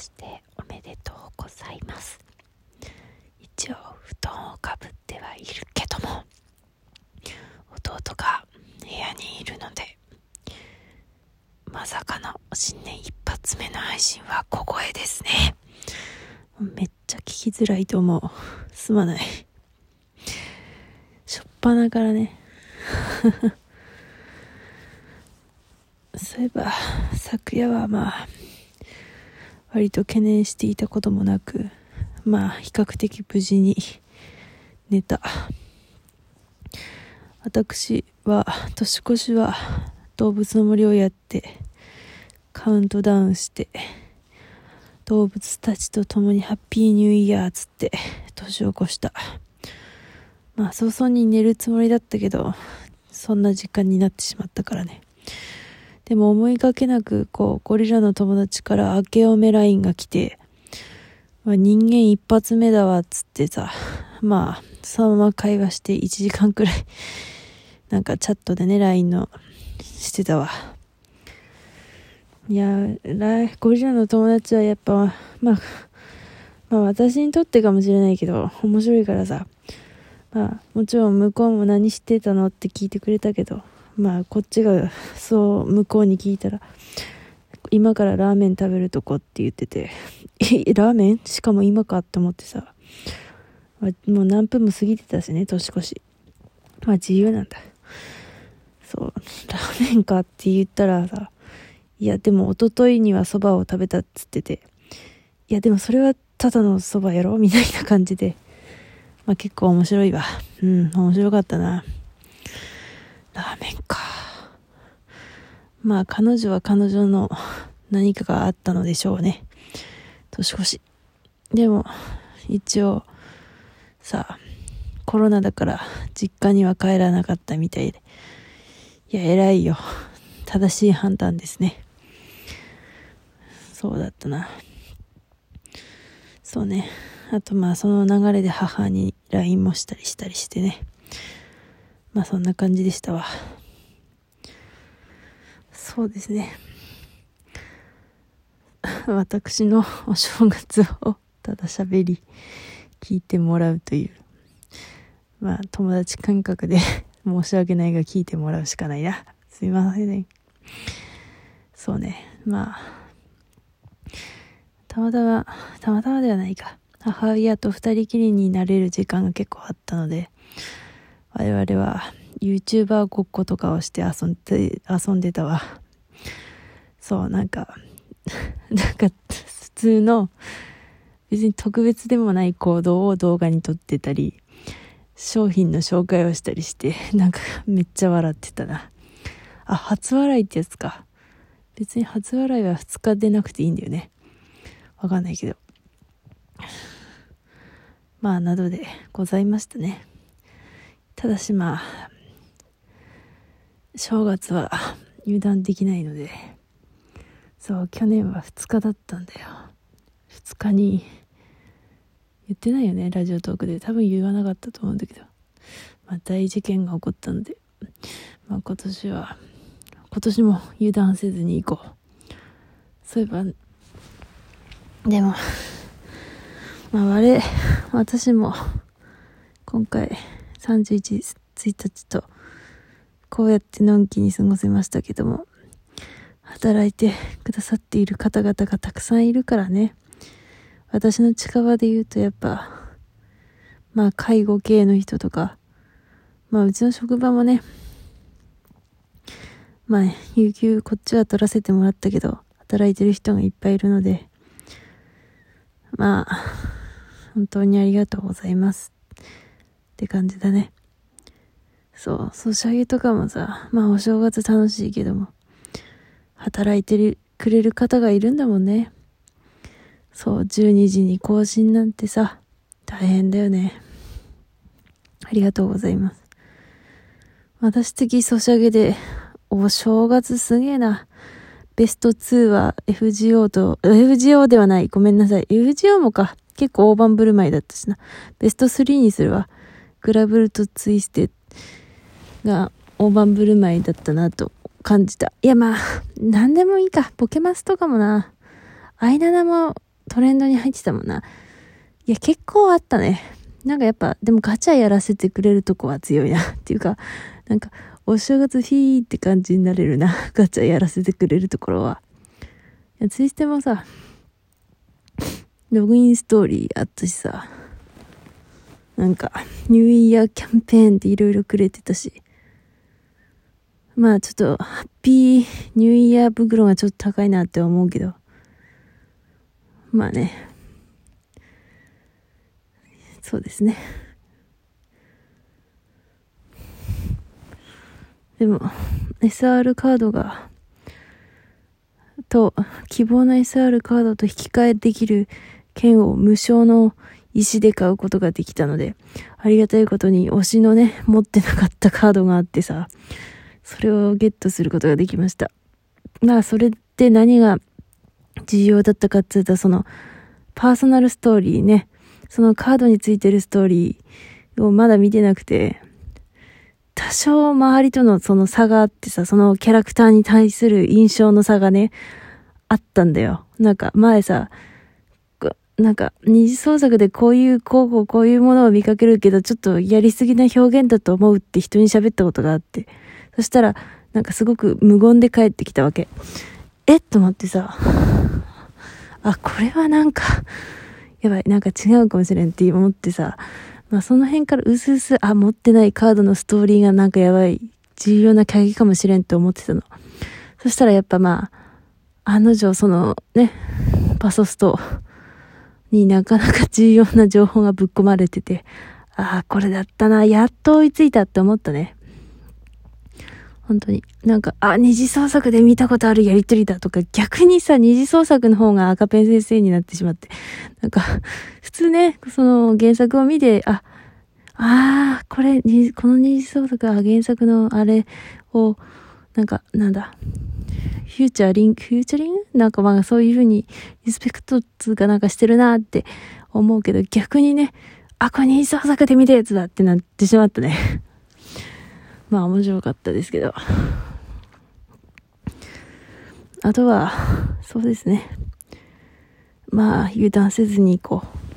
しておめでとうございます。一応布団をかぶってはいるけども弟が部屋にいるのでまさかの新年一発目の配信は小声ですね。めっちゃ聞きづらいと思う。すまない。しょっぱなからね。そういえば昨夜はまあ割と懸念していたこともなくまあ比較的無事に寝た。私は年越しは動物の森をやってカウントダウンして動物たちと共にハッピーニューイヤーつって年を越した。まあ早々に寝るつもりだったけどそんな時間になってしまったからね。でも思いがけなくこうゴリラの友達から明けおめラインが来て、まあ、人間一発目だわつってさ まあそのまま会話して1時間くらい なんかチャットでね LINE のしてたわ。いやゴリラの友達はやっぱまあまあ私にとってかもしれないけど面白いからさ。まあもちろん向こうも何してたのって聞いてくれたけどまあこっちがそう向こうに聞いたら今からラーメン食べるとこって言っててえラーメン？しかも今かって思ってさもう何分も過ぎてたしね年越し。まあ自由なんだ。そうラーメンかって言ったらさいやでも一昨日にはそばを食べたっつってていやでもそれはただのそばやろ？みたいな感じで。まあ結構面白いわ。うん面白かったな。メか。まあ彼女は彼女の何かがあったのでしょうね。年越し。でも一応さあコロナだから実家には帰らなかったみたいで。いや偉いよ。正しい判断ですね。そうだったな。そうね。あとまあその流れで母に LINE もしたりしたりしてね。まあそんな感じでしたわ。そうですね。私のお正月をただ喋り聞いてもらうという。まあ友達感覚で 申し訳ないが聞いてもらうしかないな。すいません、ね、そうね。まあたまたまたまたまではないか。母親と二人きりになれる時間が結構あったので我々は YouTuber ごっことかをして遊んで遊んでたわ。そうなんか なんか普通の別に特別でもない行動を動画に撮ってたり商品の紹介をしたりしてなんかめっちゃ笑ってたな。あ初笑いってやつか。別に初笑いは2日でなくていいんだよね。わかんないけど。まあなどでございましたね。ただしまあ正月は油断できないのでそう去年は2日だったんだよ。2日に言ってないよねラジオトークで。多分言わなかったと思うんだけど、まあ、大事件が起こったので、まあ、今年は今年も油断せずに行こう。そういえばでもまあ我私も今回31日とこうやってのんきに過ごせましたけども働いてくださっている方々がたくさんいるからね。私の近場で言うとやっぱまあ介護系の人とかまあうちの職場もねまあ有給こっちは取らせてもらったけど働いてる人がいっぱいいるのでまあ本当にありがとうございます。って感じだねそう、ソシャゲとかもさ、まあお正月楽しいけども、働いてくれる方がいるんだもんね。そう、12時に更新なんてさ、大変だよね。ありがとうございます。私的ソシャゲで、お正月すげえな。ベスト2は FGO と、FGO ではない。ごめんなさい。FGO もか。結構大盤振る舞いだったしな。ベスト3にするわ。グラブルとツイステが大盤振る舞いだったなと感じた。いやまあ、何でもいいか。ポケマスとかもな。アイナナもトレンドに入ってたもんな。いや、結構あったね。なんかやっぱ、でもガチャやらせてくれるとこは強いな。っていうか、なんか、お正月フィーって感じになれるな。ガチャやらせてくれるところは。いや、ツイステもさ、ログインストーリーあったしさ、なんか、ニューイヤーキャンペーンっていろいろくれてたし、まあちょっと、ハッピーニューイヤー袋がちょっと高いなって思うけど、まあね、そうですね。でも、SR カードが、と、希望の SR カードと引き換えできる券を無償の石で買うことができたので、ありがたいことに推しのね、持ってなかったカードがあってさ、それをゲットすることができました。まあ、それって何が重要だったかって言ったら、その、パーソナルストーリーね、そのカードについてるストーリーをまだ見てなくて、多少周りとのその差があってさ、そのキャラクターに対する印象の差がね、あったんだよ。なんか前さ、なんか二次創作でこういう、こうこうこういうものを見かけるけど、ちょっとやりすぎな表現だと思うって人に喋ったことがあって。そしたら、なんかすごく無言で帰ってきたわけ。えっと思ってさ、あ、これはなんか、やばい、なんか違うかもしれんって思ってさ、まあその辺からうすうす、あ、持ってないカードのストーリーがなんかやばい、重要な鍵かもしれんって思ってたの。そしたらやっぱまあ、案の定そのね、パソストになかなか重要な情報がぶっ込まれてて、ああ、これだったな、やっと追いついたって思ったね。本当に。なんか、あ、二次創作で見たことあるやりとりだとか、逆にさ、二次創作の方が赤ペン先生になってしまって。なんか、普通ね、その原作を見て、あ、ああ、これ、この二次創作は原作のあれを、なんか、なんだ、フューチャーリング、フューチャリング？なんかまあそういう風にリスペクトっつうかなんかしてるなって思うけど、逆にね、あ、これ二次創作で見たやつだってなってしまったね。まあ面白かったですけど。あとは、そうですね。まあ油断せずに行こう。